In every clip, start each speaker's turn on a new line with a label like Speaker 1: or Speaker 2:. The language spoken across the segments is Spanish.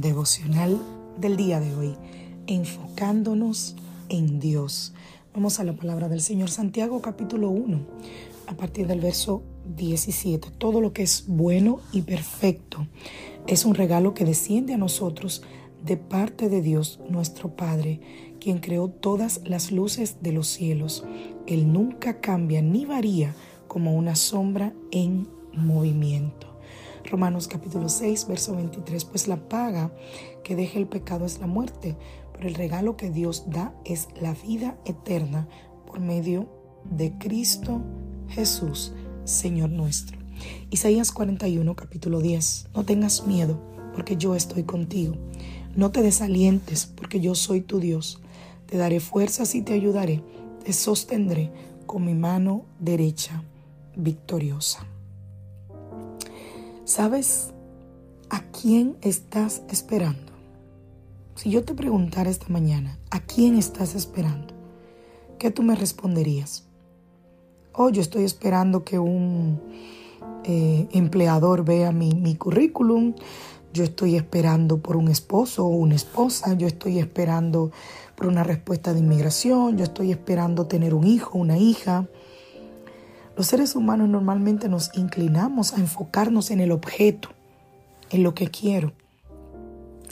Speaker 1: Devocional del día de hoy, enfocándonos en Dios. Vamos a la palabra del Señor Santiago capítulo 1, a partir del verso 17. Todo lo que es bueno y perfecto es un regalo que desciende a nosotros de parte de Dios nuestro Padre, quien creó todas las luces de los cielos. Él nunca cambia ni varía como una sombra en movimiento. Romanos capítulo 6, verso 23, pues la paga que deja el pecado es la muerte, pero el regalo que Dios da es la vida eterna por medio de Cristo Jesús, Señor nuestro. Isaías 41, capítulo 10, no tengas miedo, porque yo estoy contigo. No te desalientes, porque yo soy tu Dios. Te daré fuerzas y te ayudaré. Te sostendré con mi mano derecha victoriosa. ¿Sabes a quién estás esperando? Si yo te preguntara esta mañana, ¿a quién estás esperando? ¿Qué tú me responderías? Oh, yo estoy esperando que un eh, empleador vea mi, mi currículum, yo estoy esperando por un esposo o una esposa, yo estoy esperando por una respuesta de inmigración, yo estoy esperando tener un hijo, una hija. Los seres humanos normalmente nos inclinamos a enfocarnos en el objeto, en lo que quiero,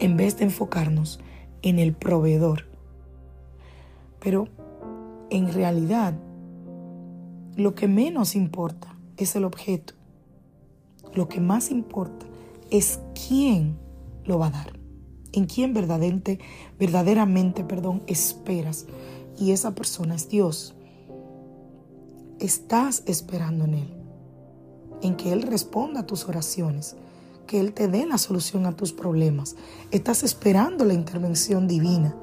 Speaker 1: en vez de enfocarnos en el proveedor. Pero en realidad, lo que menos importa es el objeto. Lo que más importa es quién lo va a dar. En quién verdaderamente, verdaderamente perdón, esperas. Y esa persona es Dios estás esperando en Él, en que Él responda a tus oraciones, que Él te dé la solución a tus problemas. Estás esperando la intervención divina.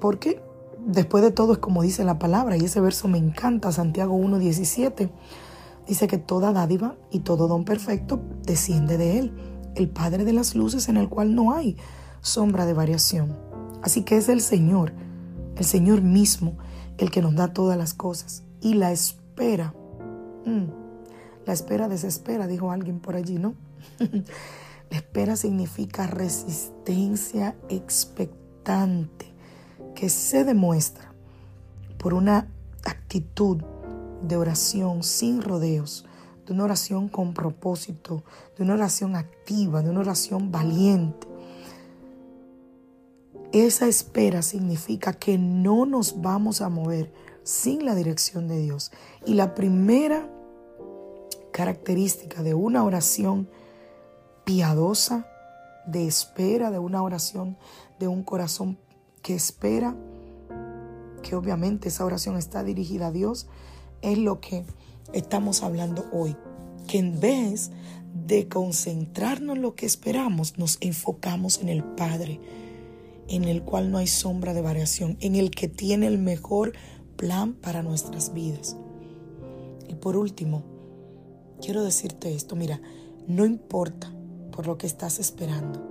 Speaker 1: Porque después de todo es como dice la palabra, y ese verso me encanta, Santiago 1.17, dice que toda dádiva y todo don perfecto desciende de Él, el Padre de las luces en el cual no hay sombra de variación. Así que es el Señor, el Señor mismo, el que nos da todas las cosas y la espera. Mm, la espera desespera, dijo alguien por allí, ¿no? la espera significa resistencia expectante que se demuestra por una actitud de oración sin rodeos, de una oración con propósito, de una oración activa, de una oración valiente. Esa espera significa que no nos vamos a mover sin la dirección de Dios. Y la primera característica de una oración piadosa, de espera, de una oración de un corazón que espera, que obviamente esa oración está dirigida a Dios, es lo que estamos hablando hoy. Que en vez de concentrarnos en lo que esperamos, nos enfocamos en el Padre, en el cual no hay sombra de variación, en el que tiene el mejor plan para nuestras vidas. Y por último, quiero decirte esto, mira, no importa por lo que estás esperando,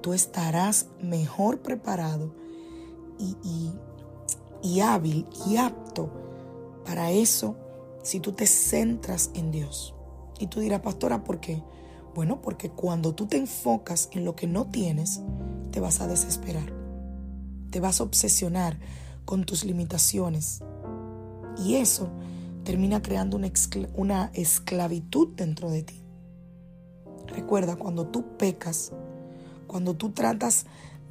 Speaker 1: tú estarás mejor preparado y, y hábil y apto para eso si tú te centras en Dios. Y tú dirás, pastora, ¿por qué? Bueno, porque cuando tú te enfocas en lo que no tienes, te vas a desesperar, te vas a obsesionar con tus limitaciones. Y eso termina creando una, esclavitud dentro de ti. Recuerda, cuando tú pecas, cuando tú tratas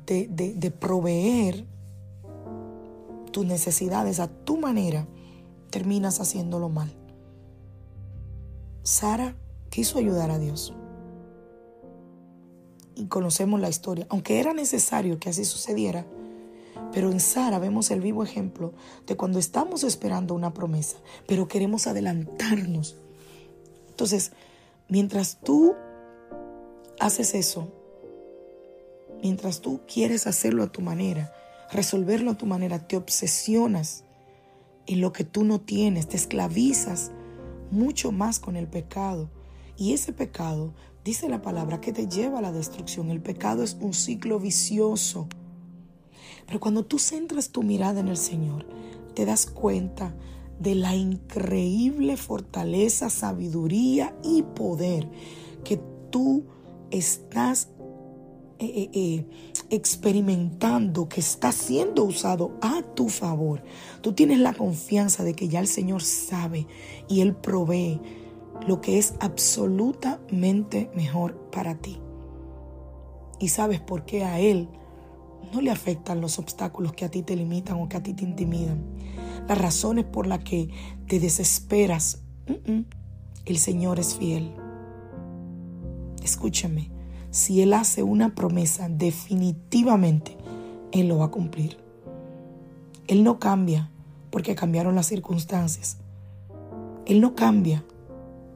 Speaker 1: de, de proveer tus necesidades a tu manera, terminas haciéndolo mal. Sara quiso ayudar a Dios. y conocemos la historia, aunque era necesario que así sucediera, pero en Sara vemos el vivo ejemplo de cuando estamos esperando una promesa, pero queremos adelantarnos. Entonces, mientras tú haces eso, mientras tú quieres hacerlo a tu manera, resolverlo a tu manera, te obsesionas en lo que tú no tienes, te esclavizas mucho más con el pecado. Y ese pecado, dice la palabra, que te lleva a la destrucción. El pecado es un ciclo vicioso. Pero cuando tú centras tu mirada en el Señor, te das cuenta de la increíble fortaleza, sabiduría y poder que tú estás eh, eh, eh, experimentando, que está siendo usado a tu favor. Tú tienes la confianza de que ya el Señor sabe y Él provee lo que es absolutamente mejor para ti. Y sabes por qué a Él no le afectan los obstáculos que a ti te limitan o que a ti te intimidan. Las razones por las que te desesperas. El Señor es fiel. Escúchame, si Él hace una promesa, definitivamente Él lo va a cumplir. Él no cambia porque cambiaron las circunstancias. Él no cambia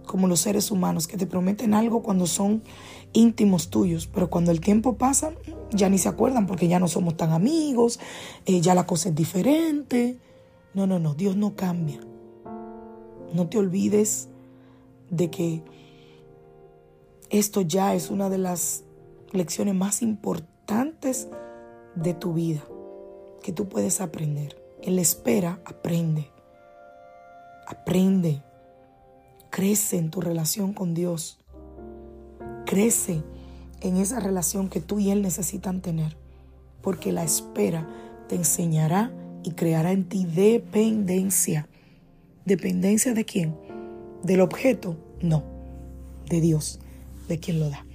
Speaker 1: como los seres humanos que te prometen algo cuando son íntimos tuyos, pero cuando el tiempo pasa ya ni se acuerdan porque ya no somos tan amigos, eh, ya la cosa es diferente. No, no, no, Dios no cambia. No te olvides de que esto ya es una de las lecciones más importantes de tu vida que tú puedes aprender. En la espera, aprende. Aprende. Crece en tu relación con Dios. Crece en esa relación que tú y Él necesitan tener. Porque la espera te enseñará y creará en ti dependencia. ¿Dependencia de quién? ¿Del objeto? No, de Dios, de quien lo da.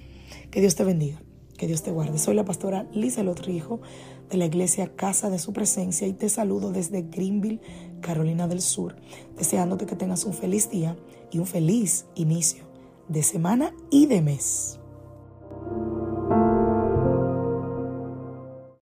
Speaker 1: Que Dios te bendiga, que Dios te guarde. Soy la pastora Lisa Lotrijo de la iglesia Casa de Su Presencia y te saludo desde Greenville, Carolina del Sur, deseándote que tengas un feliz día y un feliz inicio de semana y de mes.